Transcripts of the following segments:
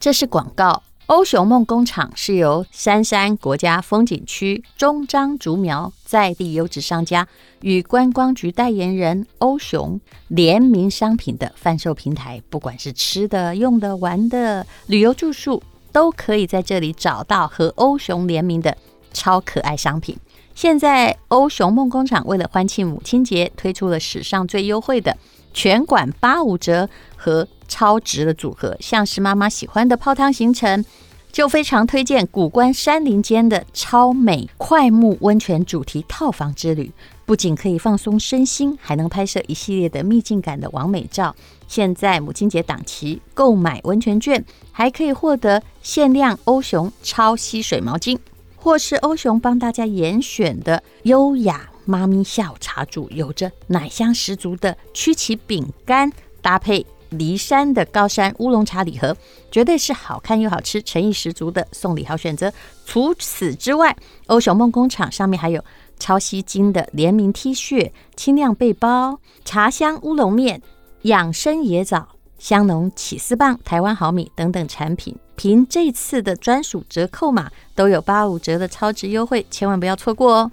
这是广告。欧熊梦工厂是由杉杉国家风景区中张竹苗在地优质商家与观光局代言人欧熊联名商品的贩售平台。不管是吃的、用的、玩的、旅游住宿，都可以在这里找到和欧熊联名的超可爱商品。现在，欧熊梦工厂为了欢庆母亲节，推出了史上最优惠的全馆八五折和超值的组合，像是妈妈喜欢的泡汤行程，就非常推荐谷关山林间的超美快木温泉主题套房之旅。不仅可以放松身心，还能拍摄一系列的秘境感的完美照。现在母亲节档期，购买温泉券还可以获得限量欧熊超吸水毛巾，或是欧熊帮大家严选的优雅妈咪下午茶组，有着奶香十足的曲奇饼干搭配。梨山的高山乌龙茶礼盒，绝对是好看又好吃、诚意十足的送礼好选择。除此之外，欧熊梦工厂上面还有超吸睛的联名 T 恤、轻量背包、茶香乌龙面、养生椰枣、香浓起司棒、台湾好米等等产品。凭这次的专属折扣码，都有八五折的超值优惠，千万不要错过哦！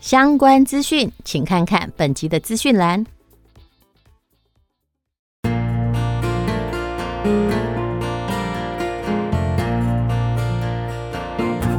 相关资讯请看看本集的资讯栏。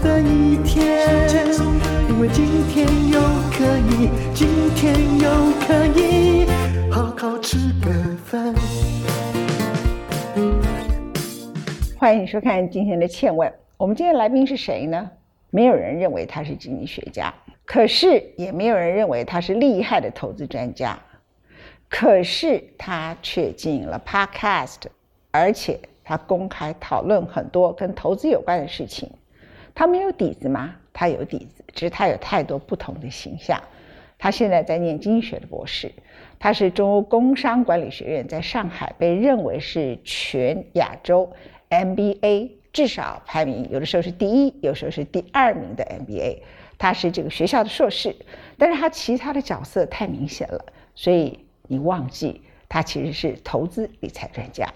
的一天。因为今天又可以，今天又可以好好吃个饭。欢迎收看今天的倩问。我们今天来宾是谁呢？没有人认为他是经济学家，可是也没有人认为他是厉害的投资专家。可是他却经营了 Podcast，而且他公开讨论很多跟投资有关的事情。他没有底子吗？他有底子。只是他有太多不同的形象。他现在在念经济学的博士，他是中欧工商管理学院在上海被认为是全亚洲 MBA 至少排名，有的时候是第一，有时候是第二名的 MBA。他是这个学校的硕士，但是他其他的角色太明显了，所以你忘记他其实是投资理财专家。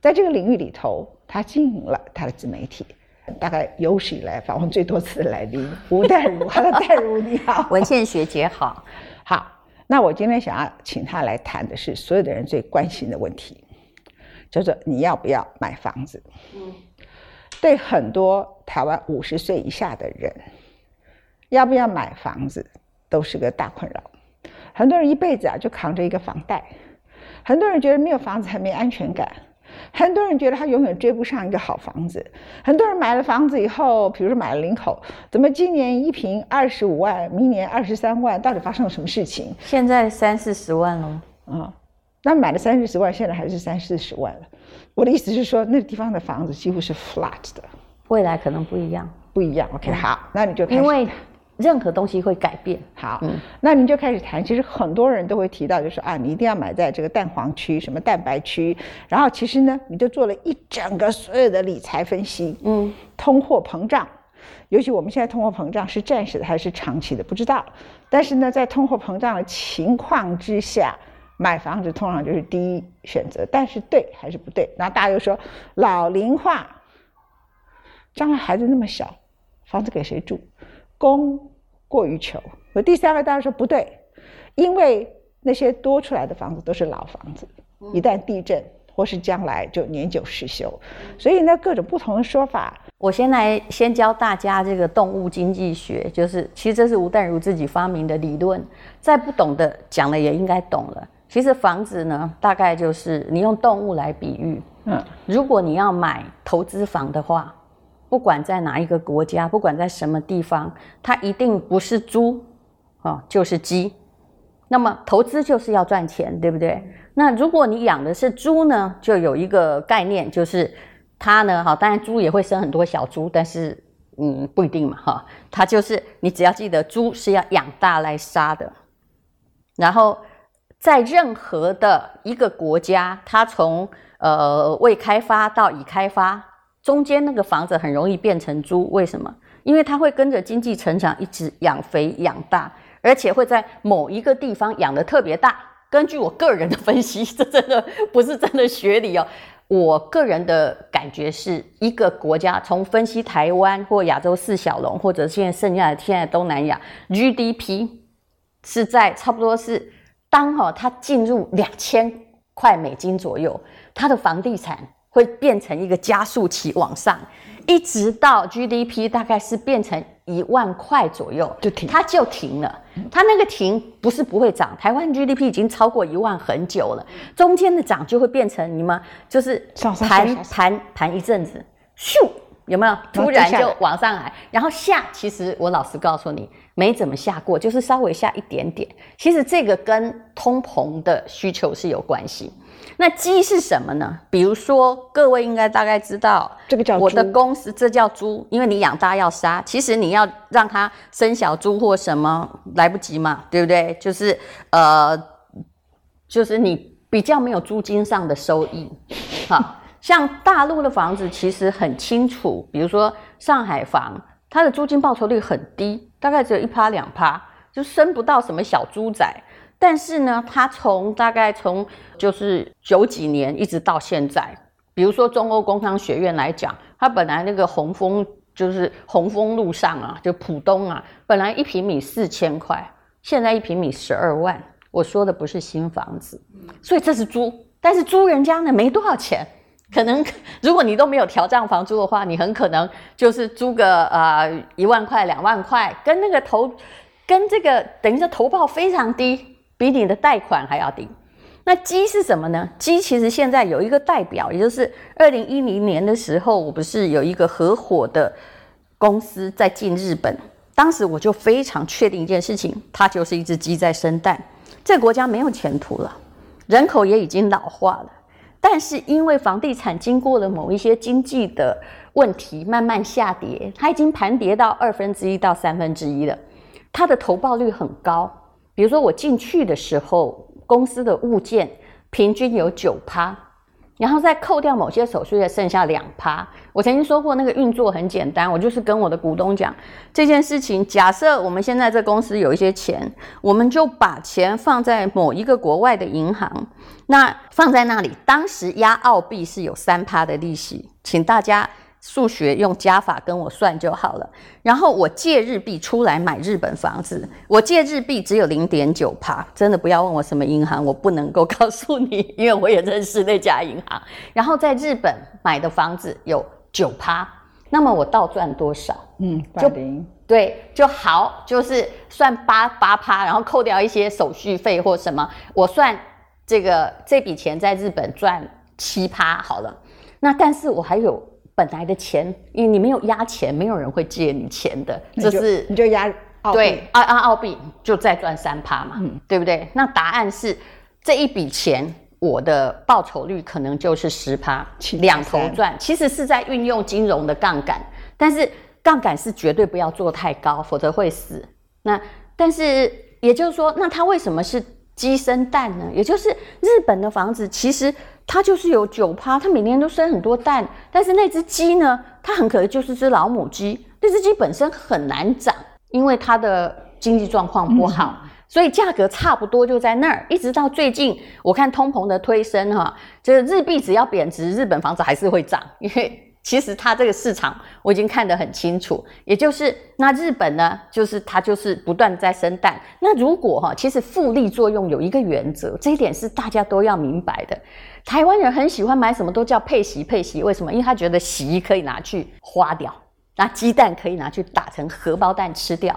在这个领域里头，他经营了他的自媒体。大概有史以来访问最多次的来宾吴淡如，Hello，淡如你好，文倩学姐好，好。那我今天想要请他来谈的是所有的人最关心的问题，叫做你要不要买房子？嗯，对很多台湾五十岁以下的人，要不要买房子都是个大困扰。很多人一辈子啊就扛着一个房贷，很多人觉得没有房子很没安全感。很多人觉得他永远追不上一个好房子。很多人买了房子以后，比如说买了林口，怎么今年一平二十五万，明年二十三万，到底发生了什么事情？现在三四十万了。啊、嗯，那买了三四十万，现在还是三四十万了。我的意思是说，那个地方的房子几乎是 flat 的，未来可能不一样。不一样。OK，好，那你就开始。因为任何东西会改变。好，嗯，那您就开始谈。其实很多人都会提到，就是说啊，你一定要买在这个蛋黄区，什么蛋白区。然后其实呢，你就做了一整个所有的理财分析。嗯，通货膨胀，尤其我们现在通货膨胀是暂时的还是长期的，不知道。但是呢，在通货膨胀的情况之下，买房子通常就是第一选择。但是对还是不对？那大家又说老龄化，将来孩子那么小，房子给谁住？供过于求，和第三个当然说不对，因为那些多出来的房子都是老房子，一旦地震或是将来就年久失修，所以呢，各种不同的说法。我先来先教大家这个动物经济学，就是其实这是吴淡如自己发明的理论，再不懂的讲了也应该懂了。其实房子呢，大概就是你用动物来比喻，嗯，如果你要买投资房的话。不管在哪一个国家，不管在什么地方，它一定不是猪，哦，就是鸡。那么投资就是要赚钱，对不对？那如果你养的是猪呢，就有一个概念，就是它呢，哈，当然猪也会生很多小猪，但是嗯，不一定嘛，哈，它就是你只要记得猪是要养大来杀的，然后在任何的一个国家，它从呃未开发到已开发中间那个房子很容易变成猪，为什么？因为它会跟着经济成长一直养肥养大，而且会在某一个地方养得特别大。根据我个人的分析，这真的不是真的学理哦。我个人的感觉是一个国家，从分析台湾或亚洲四小龙，或者现在剩下的现在东南亚 GDP 是在差不多是当哈它进入两千块美金左右，它的房地产会变成一个加速器往上，一直到 GDP 大概是变成一万块左右就停，它就停了。它那个停不是不会涨，台湾 GDP 已经超过一万很久了，中间的涨就会变成你们就是盘盘盘一阵子，咻，有没有？突然就往上来，然后下，其实我老实告诉你，没怎么下过，就是稍微下一点点。其实这个跟通膨的需求是有关系。那鸡是什么呢？比如说，各位应该大概知道，这个叫我的公司，这叫猪，因为你养大要杀，其实你要让它生小猪或什么来不及嘛，对不对？就是呃，就是你比较没有租金上的收益。好，像大陆的房子其实很清楚，比如说上海房，它的租金报酬率很低，大概只有一趴两趴，就生不到什么小猪仔。但是呢，它从大概从就是九几年一直到现在，比如说中欧工商学院来讲，它本来那个鸿丰就是鸿丰路上啊，就浦东啊，本来一平米四千块，现在一平米十二万。我说的不是新房子，所以这是租，但是租人家呢没多少钱，可能如果你都没有调涨房租的话，你很可能就是租个呃一万块两万块，跟那个投跟这个等于说投报非常低。比你的贷款还要低，那鸡是什么呢？鸡其实现在有一个代表，也就是二零一零年的时候，我不是有一个合伙的公司在进日本，当时我就非常确定一件事情，它就是一只鸡在生蛋。这个国家没有前途了，人口也已经老化了，但是因为房地产经过了某一些经济的问题慢慢下跌，它已经盘跌到二分之一到三分之一了，它的投报率很高。比如说我进去的时候，公司的物件平均有九趴，然后再扣掉某些手续费，剩下两趴。我曾经说过，那个运作很简单，我就是跟我的股东讲这件事情。假设我们现在这公司有一些钱，我们就把钱放在某一个国外的银行，那放在那里，当时押澳币是有三趴的利息，请大家。数学用加法跟我算就好了。然后我借日币出来买日本房子，我借日币只有零点九趴，真的不要问我什么银行，我不能够 告诉你，因为我也认识那家银行。然后在日本买的房子有九趴，那么我倒赚多少？嗯，就零对就好，就是算八八趴，然后扣掉一些手续费或什么，我算这个这笔钱在日本赚七趴好了。那但是我还有。本来的钱，因为你没有押钱，没有人会借你钱的，这是你就押对，啊啊澳币就再赚三趴嘛，嗯，对不对？那答案是这一笔钱，我的报酬率可能就是十趴，两头赚。其实是在运用金融的杠杆，但是杠杆是绝对不要做太高，否则会死。那但是也就是说，那它为什么是鸡生蛋呢？也就是日本的房子其实。它就是有九趴，它每年都生很多蛋，但是那只鸡呢，它很可能就是只老母鸡，那只鸡本身很难长，因为它的经济状况不好，嗯、所以价格差不多就在那儿，一直到最近，我看通膨的推升哈，就是日币只要贬值，日本房子还是会涨，因为。其实它这个市场我已经看得很清楚，也就是那日本呢，就是它就是不断在生蛋。那如果哈，其实复利作用有一个原则，这一点是大家都要明白的。台湾人很喜欢买什么都叫配席配席，为什么？因为他觉得席可以拿去花掉，那鸡蛋可以拿去打成荷包蛋吃掉。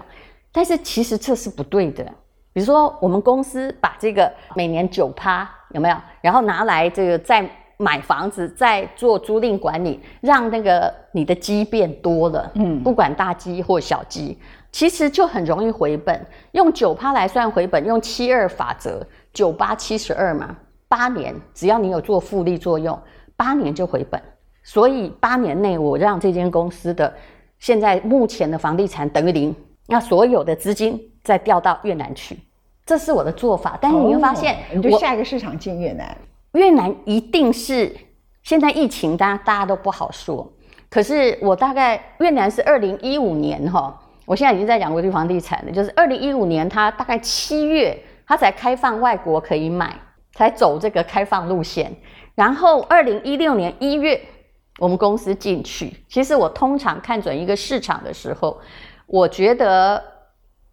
但是其实这是不对的。比如说我们公司把这个每年九趴有没有，然后拿来这个再。买房子再做租赁管理，让那个你的鸡变多了，嗯，不管大鸡或小鸡，其实就很容易回本。用九趴来算回本，用七二法则，九八七十二嘛，八年只要你有做复利作用，八年就回本。所以八年内我让这间公司的现在目前的房地产等于零，那所有的资金再调到越南去，这是我的做法。但是你会发现，哦、你就下一个市场进越南，越南一定是现在疫情，大家大家都不好说。可是我大概越南是二零一五年哈，我现在已经在讲国际房地产了，就是二零一五年，它大概七月，它才开放外国可以买，才走这个开放路线。然后二零一六年一月。我们公司进去，其实我通常看准一个市场的时候，我觉得，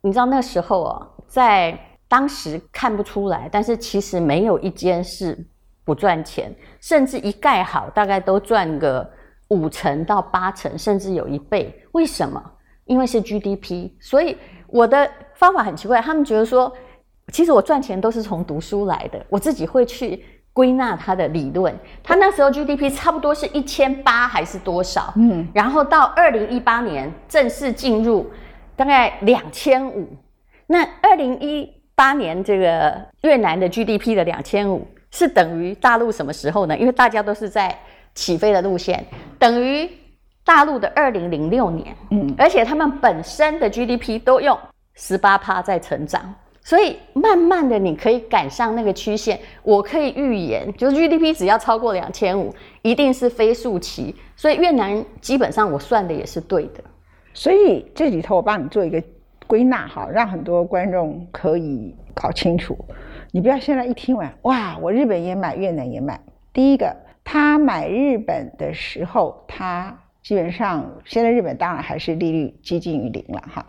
你知道那时候啊，在当时看不出来，但是其实没有一间是不赚钱，甚至一盖好大概都赚个五成到八成，甚至有一倍。为什么？因为是 GDP，所以我的方法很奇怪，他们觉得说，其实我赚钱都是从读书来的，我自己会去。归纳他的理论，他那时候 GDP 差不多是一千八还是多少？嗯，然后到二零一八年正式进入大概两千五。那二零一八年这个越南的 GDP 的两千五是等于大陆什么时候呢？因为大家都是在起飞的路线，等于大陆的二零零六年。嗯，而且他们本身的 GDP 都用十八趴在成长。所以慢慢的，你可以赶上那个曲线。我可以预言，就是 GDP 只要超过两千五，一定是飞速期。所以越南基本上我算的也是对的。所以这里头我帮你做一个归纳哈，让很多观众可以搞清楚。你不要现在一听完，哇，我日本也买，越南也买。第一个，他买日本的时候，他基本上现在日本当然还是利率接近于零了哈。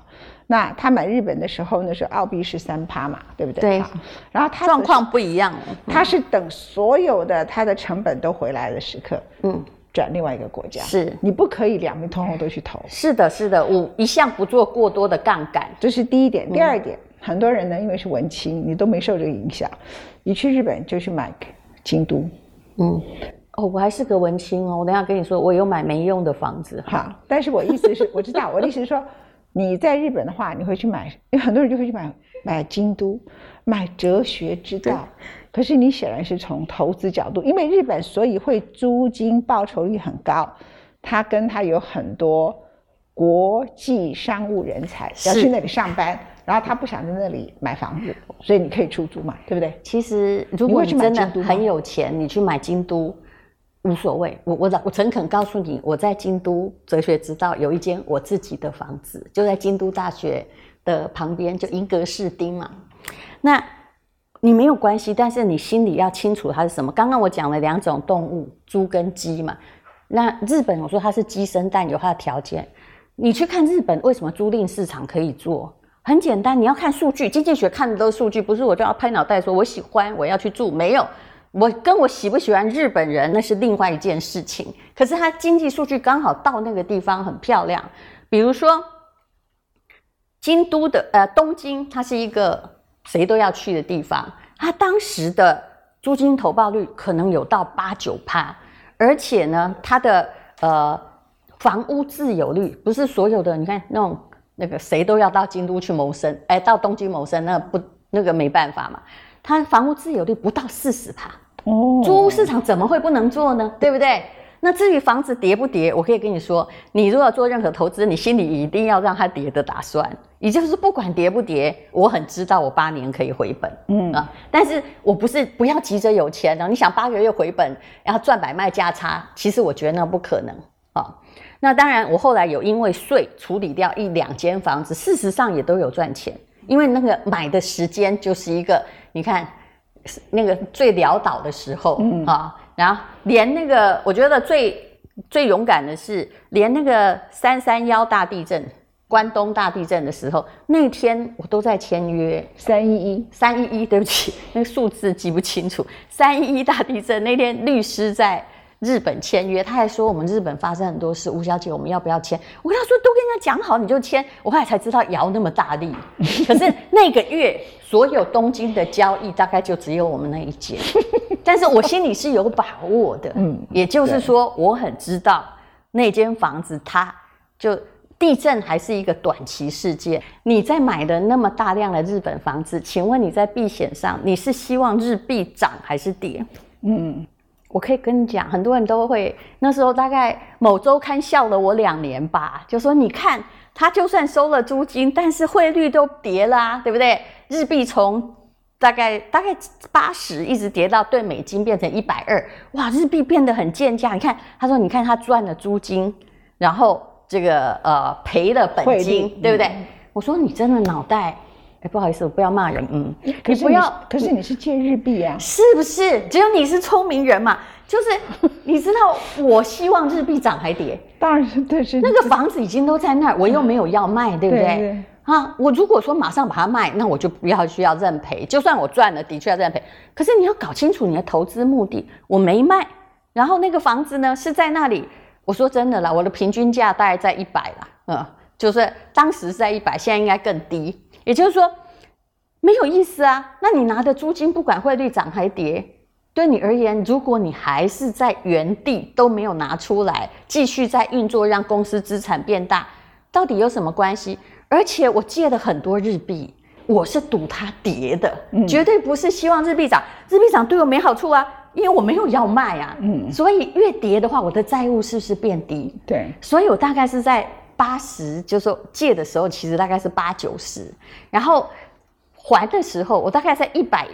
那他买日本的时候，呢是澳币是三趴嘛，对不对？对。然后他状况不一样，他是等所有的他的成本都回来的时刻，嗯，转另外一个国家。是，你不可以两边通通都去投。是的，是的，我一向不做过多的杠杆，这是第一点。第二点，嗯、很多人呢，因为是文青，你都没受这个影响，你去日本就去买京都。嗯，哦，我还是个文青哦，我等下跟你说，我有买没用的房子。好，但是我意思是，我知道，我的意思是说。你在日本的话，你会去买，因为很多人就会去买买京都，买哲学之道。可是你显然是从投资角度，因为日本所以会租金报酬率很高，它跟它有很多国际商务人才要去那里上班，然后他不想在那里买房子，所以你可以出租嘛，对不对？其实如果你真的很有钱，你去买京都。无所谓，我我我诚恳告诉你，我在京都哲学之道有一间我自己的房子，就在京都大学的旁边，就银阁寺町嘛。那你没有关系，但是你心里要清楚它是什么。刚刚我讲了两种动物，猪跟鸡嘛。那日本我说它是鸡生蛋，有它的条件。你去看日本为什么租赁市场可以做？很简单，你要看数据，经济学看的都是数据，不是我就要拍脑袋说我喜欢我要去住，没有。我跟我喜不喜欢日本人那是另外一件事情，可是他经济数据刚好到那个地方很漂亮。比如说，京都的呃东京，它是一个谁都要去的地方，它当时的租金投报率可能有到八九趴，而且呢，它的呃房屋自有率不是所有的，你看那种那个谁都要到京都去谋生，哎，到东京谋生，那不那个没办法嘛。它房屋自有率不到四十趴，哦，租屋市场怎么会不能做呢？对不对？那至于房子跌不跌，我可以跟你说，你如果做任何投资，你心里一定要让它跌的打算，也就是不管跌不跌，我很知道我八年可以回本，嗯啊，但是我不是不要急着有钱呢，你想八个月回本，然后赚买卖价差，其实我觉得那不可能啊。那当然，我后来有因为税处理掉一两间房子，事实上也都有赚钱。因为那个买的时间就是一个，你看，那个最潦倒的时候，嗯啊，然后连那个我觉得最最勇敢的是，连那个三三幺大地震、关东大地震的时候，那天我都在签约。三一一，三一一，对不起，那个数字记不清楚。三一一大地震那天，律师在。日本签约，他还说我们日本发生很多事，吴小姐，我们要不要签？我跟他说都跟人家讲好，你就签。我后来才知道摇那么大力，可是那个月所有东京的交易大概就只有我们那一间，但是我心里是有把握的，嗯，也就是说我很知道那间房子它就地震还是一个短期事件。你在买的那么大量的日本房子，请问你在避险上你是希望日币涨还是跌？嗯。我可以跟你讲，很多人都会那时候大概某周刊笑了我两年吧，就说你看他就算收了租金，但是汇率都跌啦、啊，对不对？日币从大概大概八十一直跌到兑美金变成一百二，哇，日币变得很贱价。你看，他说你看他赚了租金，然后这个呃赔了本金，对不对？嗯、我说你真的脑袋。哎，不好意思，我不要骂人。嗯，你不要，可是你是借日币啊，是不是？只有你是聪明人嘛？就是 你知道，我希望日币涨还跌，当然是对，是那个房子已经都在那儿，我又没有要卖，对不对？对啊，我如果说马上把它卖，那我就不要需要认赔。就算我赚了，的确要认赔。可是你要搞清楚你的投资目的，我没卖，然后那个房子呢是在那里。我说真的啦，我的平均价大概在一百啦，嗯，就是当时是在一百，现在应该更低。也就是说，没有意思啊。那你拿的租金，不管汇率涨还跌，对你而言，如果你还是在原地都没有拿出来，继续在运作，让公司资产变大，到底有什么关系？而且我借了很多日币，我是赌它跌的，嗯、绝对不是希望日币涨。日币涨对我没好处啊，因为我没有要卖啊。嗯，所以越跌的话，我的债务是不是变低？对，所以我大概是在。八十，就是说借的时候，其实大概是八九十，然后还的时候，我大概在一百，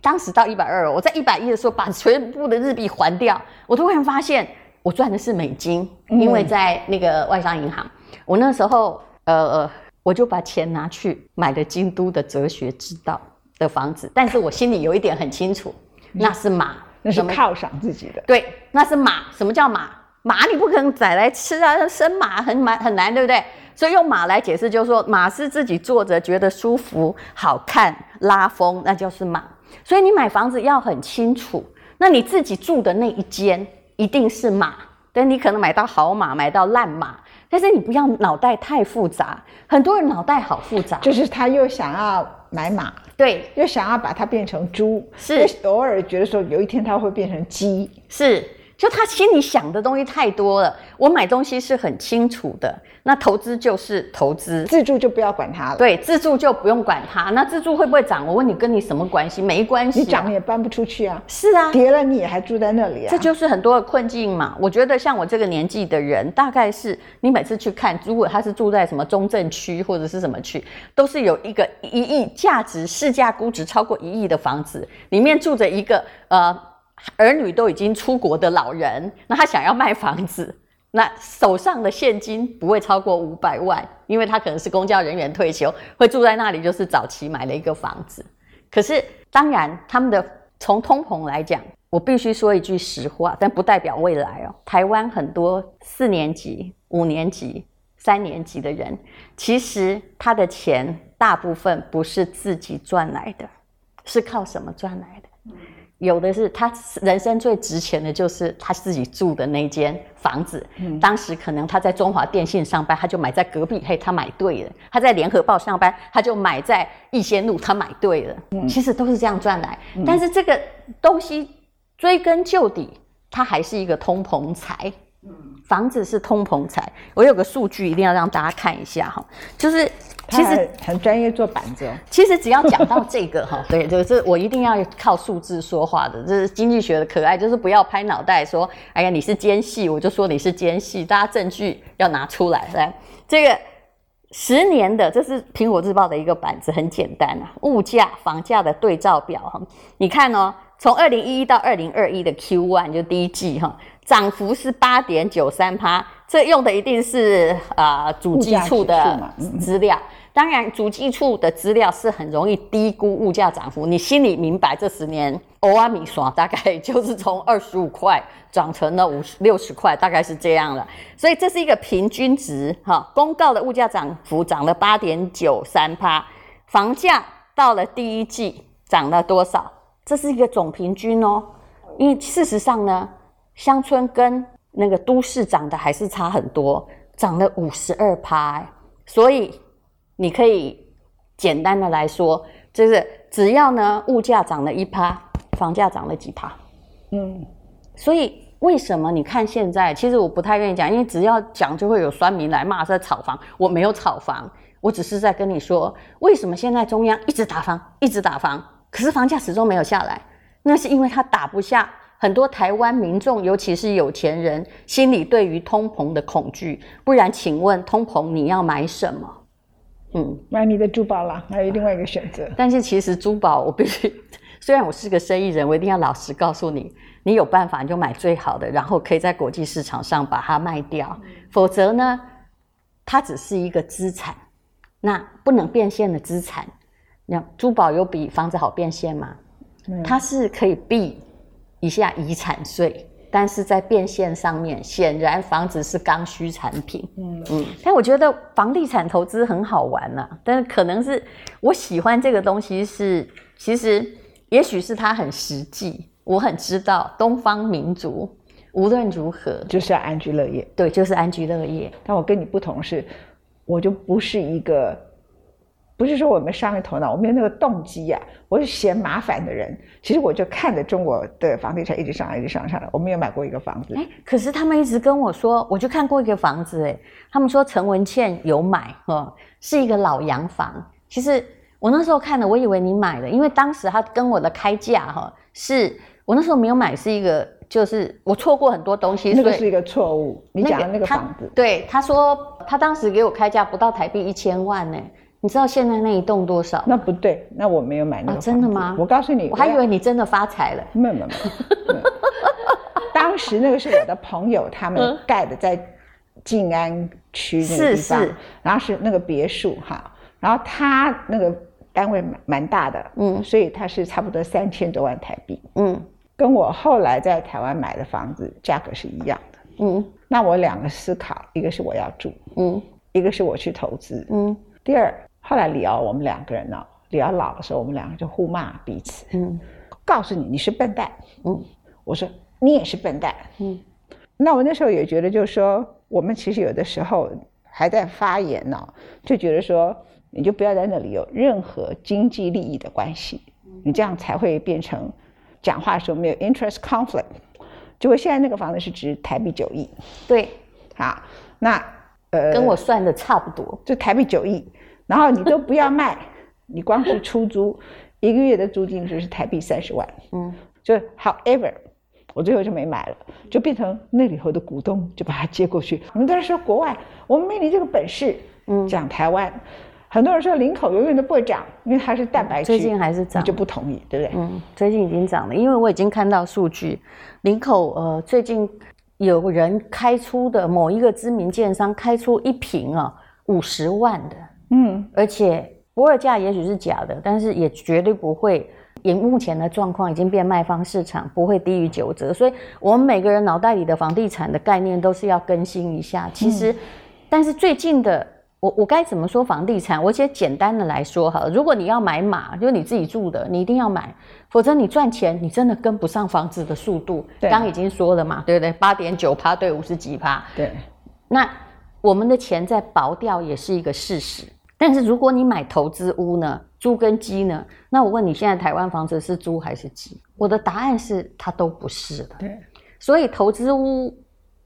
当时到一百二，我在一百一的时候把全部的日币还掉，我突然发现我赚的是美金，因为在那个外商银行，嗯、我那时候呃，我就把钱拿去买了京都的哲学之道的房子，但是我心里有一点很清楚，那是马，那是犒赏自己的，对，那是马，什么叫马？马你不可能宰来吃啊，生马很蛮很难，对不对？所以用马来解释，就是说马是自己坐着觉得舒服、好看、拉风，那就是马。所以你买房子要很清楚，那你自己住的那一间一定是马，但你可能买到好马，买到烂马，但是你不要脑袋太复杂。很多人脑袋好复杂，就是他又想要买马，对，又想要把它变成猪，是偶尔觉得说有一天它会变成鸡，是。就他心里想的东西太多了，我买东西是很清楚的。那投资就是投资，自住就不要管它了。对，自住就不用管它。那自住会不会涨？我问你，跟你什么关系？没关系啊。你涨也搬不出去啊。是啊，跌了你也还住在那里啊。这就是很多的困境嘛。我觉得像我这个年纪的人，大概是你每次去看，如果他是住在什么中正区或者是什么区，都是有一个一亿价值、市价估值超过一亿的房子，里面住着一个呃。儿女都已经出国的老人，那他想要卖房子，那手上的现金不会超过五百万，因为他可能是公交人员退休，会住在那里，就是早期买了一个房子。可是，当然他们的从通膨来讲，我必须说一句实话，但不代表未来哦。台湾很多四年级、五年级、三年级的人，其实他的钱大部分不是自己赚来的，是靠什么赚来的？有的是他人生最值钱的，就是他自己住的那间房子。嗯，当时可能他在中华电信上班，他就买在隔壁。嘿，他买对了。他在联合报上班，他就买在逸仙路，他买对了。嗯，其实都是这样赚来。嗯，但是这个东西追根究底，它还是一个通膨财。嗯，房子是通膨财。我有个数据一定要让大家看一下哈，就是。其实很专业做板子哦。其实只要讲到这个 哈，对，就是我一定要靠数字说话的，这是经济学的可爱，就是不要拍脑袋说，哎呀，你是奸细，我就说你是奸细，大家证据要拿出来。来，这个十年的，这是苹果日报的一个板子，很简单啊，物价、房价的对照表哈，你看哦，从二零一一到二零二一的 Q one 就第一季哈，涨幅是八点九三趴，这用的一定是啊、呃、主计处的资料。当然，主计处的资料是很容易低估物价涨幅。你心里明白，这十年欧阿米爽大概就是从二十五块涨成了五十六十块，大概是这样了。所以这是一个平均值，哈。公告的物价涨幅涨了八点九三趴，房价到了第一季涨了多少？这是一个总平均哦。因为事实上呢，乡村跟那个都市涨的还是差很多，涨了五十二趴，所以。你可以简单的来说，就是只要呢物价涨了一趴，房价涨了几趴，嗯，所以为什么你看现在，其实我不太愿意讲，因为只要讲就会有酸民来骂在炒房，我没有炒房，我只是在跟你说，为什么现在中央一直打房，一直打房，可是房价始终没有下来，那是因为他打不下很多台湾民众，尤其是有钱人，心里对于通膨的恐惧。不然，请问通膨你要买什么？嗯，买你的珠宝啦，还有另外一个选择。但是其实珠宝，我必须，虽然我是个生意人，我一定要老实告诉你，你有办法你就买最好的，然后可以在国际市场上把它卖掉。嗯、否则呢，它只是一个资产，那不能变现的资产。那珠宝有比房子好变现吗？嗯、它是可以避。一下遗产税，但是在变现上面，显然房子是刚需产品。嗯嗯，但我觉得房地产投资很好玩呐、啊，但是可能是我喜欢这个东西是，其实也许是它很实际。我很知道东方民族无论如何就是要安居乐业，对，就是安居乐业。但我跟你不同是，我就不是一个。不是说我们商业头脑，我没有那个动机呀、啊。我是嫌麻烦的人。其实我就看着中国的房地产一直上来，一直上上来。我没有买过一个房子。哎，可是他们一直跟我说，我就看过一个房子。哎，他们说陈文茜有买，哈，是一个老洋房。其实我那时候看了，我以为你买了，因为当时他跟我的开价，哈，是我那时候没有买，是一个就是我错过很多东西。那个是一个错误。你讲的那个房子，对，他说他当时给我开价不到台币一千万呢。你知道现在那一栋多少？那不对，那我没有买那个、哦。真的吗？我告诉你，我还以为你真的发财了。没有没有没有。当时那个是我的朋友他们盖的，在静安区那个地方，是是然后是那个别墅哈，然后他那个单位蛮大的，嗯，所以他是差不多三千多万台币，嗯，跟我后来在台湾买的房子价格是一样的，嗯，那我两个思考，一个是我要住，嗯，一个是我去投资，嗯，第二。后来李敖，我们两个人呢，李敖老的时候，我们两个就互骂彼此。嗯，告诉你你是笨蛋。嗯，我说你也是笨蛋。嗯，那我那时候也觉得，就是说，我们其实有的时候还在发言呢，就觉得说，你就不要在那里有任何经济利益的关系，你这样才会变成讲话的时候没有 interest conflict。结果现在那个房子是值台币九亿。对，好，那呃，跟我算的差不多，就台币九亿。然后你都不要卖，你光是出租，一个月的租金就是台币三十万。嗯，就 however，我最后就没买了，就变成那里头的股东就把它接过去。很多人说国外，我们没你这个本事。嗯，讲台湾，很多人说林口永远都不会涨，因为它是蛋白质。最近还是涨，你就不同意，对不对？嗯，最近已经涨了，因为我已经看到数据，林口呃最近有人开出的某一个知名建商开出一瓶啊五十万的。嗯，而且不二价也许是假的，但是也绝对不会。以目前的状况，已经变卖方市场，不会低于九折。所以，我们每个人脑袋里的房地产的概念都是要更新一下。其实，嗯、但是最近的，我我该怎么说房地产？我先简单的来说哈，如果你要买马，就是你自己住的，你一定要买，否则你赚钱，你真的跟不上房子的速度。刚已经说了嘛，对不对？八点九趴对五十几趴。对，那我们的钱在薄掉也是一个事实。但是如果你买投资屋呢，租跟鸡呢？那我问你，现在台湾房子是租还是鸡？我的答案是它都不是的。对，所以投资屋，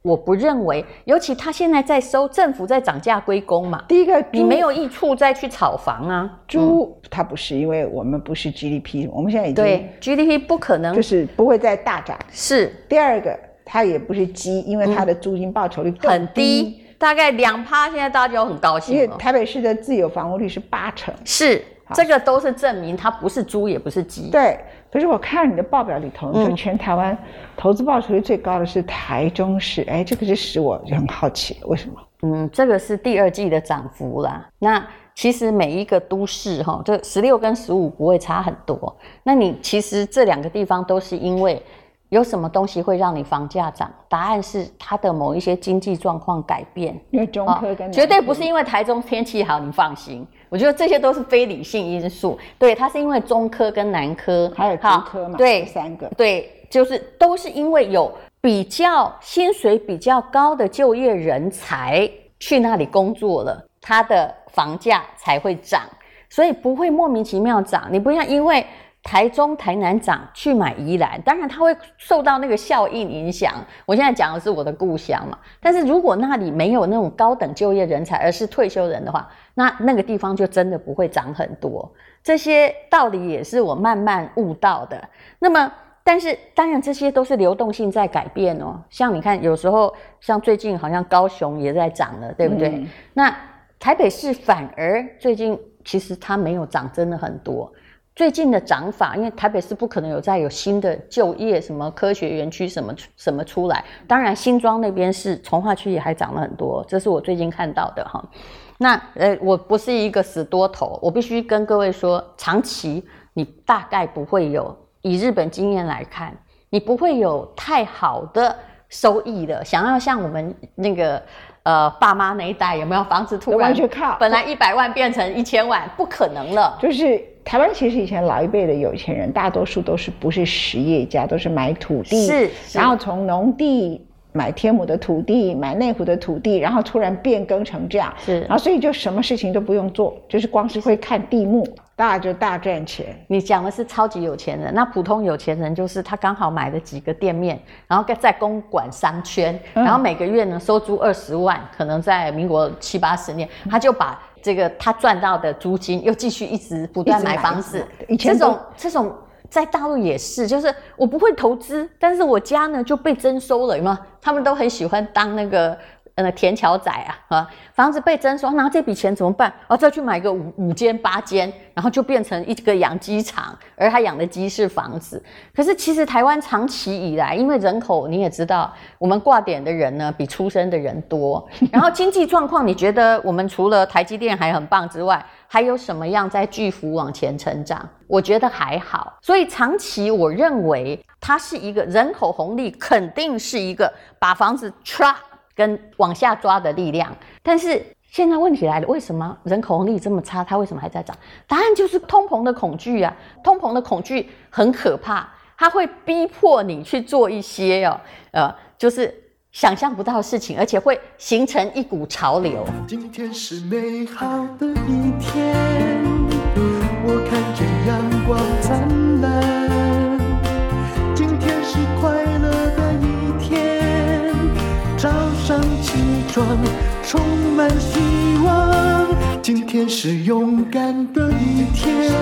我不认为，尤其他现在在收政府在涨价归公嘛。第一个，你没有益处再去炒房啊。租它不是，因为我们不是 GDP，我们现在已经对 GDP 不可能，就是不会再大涨。是第二个，它也不是鸡，因为它的租金报酬率很低。大概两趴，现在大家就很高兴。因为台北市的自有房屋率是八成，是这个都是证明它不是猪也不是鸡。对，可是我看你的报表里头，你说全台湾投资报酬率最高的是台中市，哎，这个是使我就很好奇，为什么？嗯，这个是第二季的涨幅啦。那其实每一个都市哈，这十六跟十五不会差很多。那你其实这两个地方都是因为。有什么东西会让你房价涨？答案是它的某一些经济状况改变。因为中科跟、哦、绝对不是因为台中天气好，你放心。我觉得这些都是非理性因素。对，它是因为中科跟南科还有中科嘛？对，三个。对，就是都是因为有比较薪水比较高的就业人才去那里工作了，它的房价才会涨，所以不会莫名其妙涨。你不要因为。台中、台南涨去买宜兰，当然它会受到那个效应影响。我现在讲的是我的故乡嘛，但是如果那里没有那种高等就业人才，而是退休人的话，那那个地方就真的不会涨很多。这些道理也是我慢慢悟到的。那么但是当然这些都是流动性在改变哦。像你看，有时候像最近好像高雄也在涨了，对不对？嗯、那台北市反而最近其实它没有涨，真的很多。最近的涨法，因为台北市不可能有再有新的就业什么科学园区什么什么出来。当然新庄那边是从化区也还涨了很多，这是我最近看到的哈。那呃，我不是一个死多头，我必须跟各位说，长期你大概不会有，以日本经验来看，你不会有太好的收益的。想要像我们那个呃爸妈那一代，有没有房子突然完全靠。本来一百万变成一千万，不可能了。就是台湾其实以前老一辈的有钱人，大多数都是不是实业家，都是买土地，是，是。然后从农地。买天母的土地，买内湖的土地，然后突然变更成这样，是，然后所以就什么事情都不用做，就是光是会看地目，大家就大赚钱。你讲的是超级有钱人，那普通有钱人就是他刚好买了几个店面，然后在公馆商圈，然后每个月呢收租二十万，可能在民国七八十年，他就把这个他赚到的租金又继续一直不断买房子，以前这种这种。在大陆也是，就是我不会投资，但是我家呢就被征收了，有没有？他们都很喜欢当那个。呃，田桥仔啊，啊，房子被征收，拿这笔钱怎么办？哦，再去买个五五间八间，然后就变成一个养鸡场，而他养的鸡是房子。可是其实台湾长期以来，因为人口你也知道，我们挂点的人呢比出生的人多，然后经济状况，你觉得我们除了台积电还很棒之外，还有什么样在巨幅往前成长？我觉得还好。所以长期我认为它是一个人口红利，肯定是一个把房子刷。跟往下抓的力量，但是现在问题来了，为什么人口红利这么差？它为什么还在涨？答案就是通膨的恐惧啊！通膨的恐惧很可怕，它会逼迫你去做一些哦，呃，就是想象不到的事情，而且会形成一股潮流。今天是美好的一天，我看见阳光灿烂。充满希望，今天是勇敢的一天，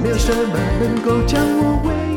没有什么能够将我为。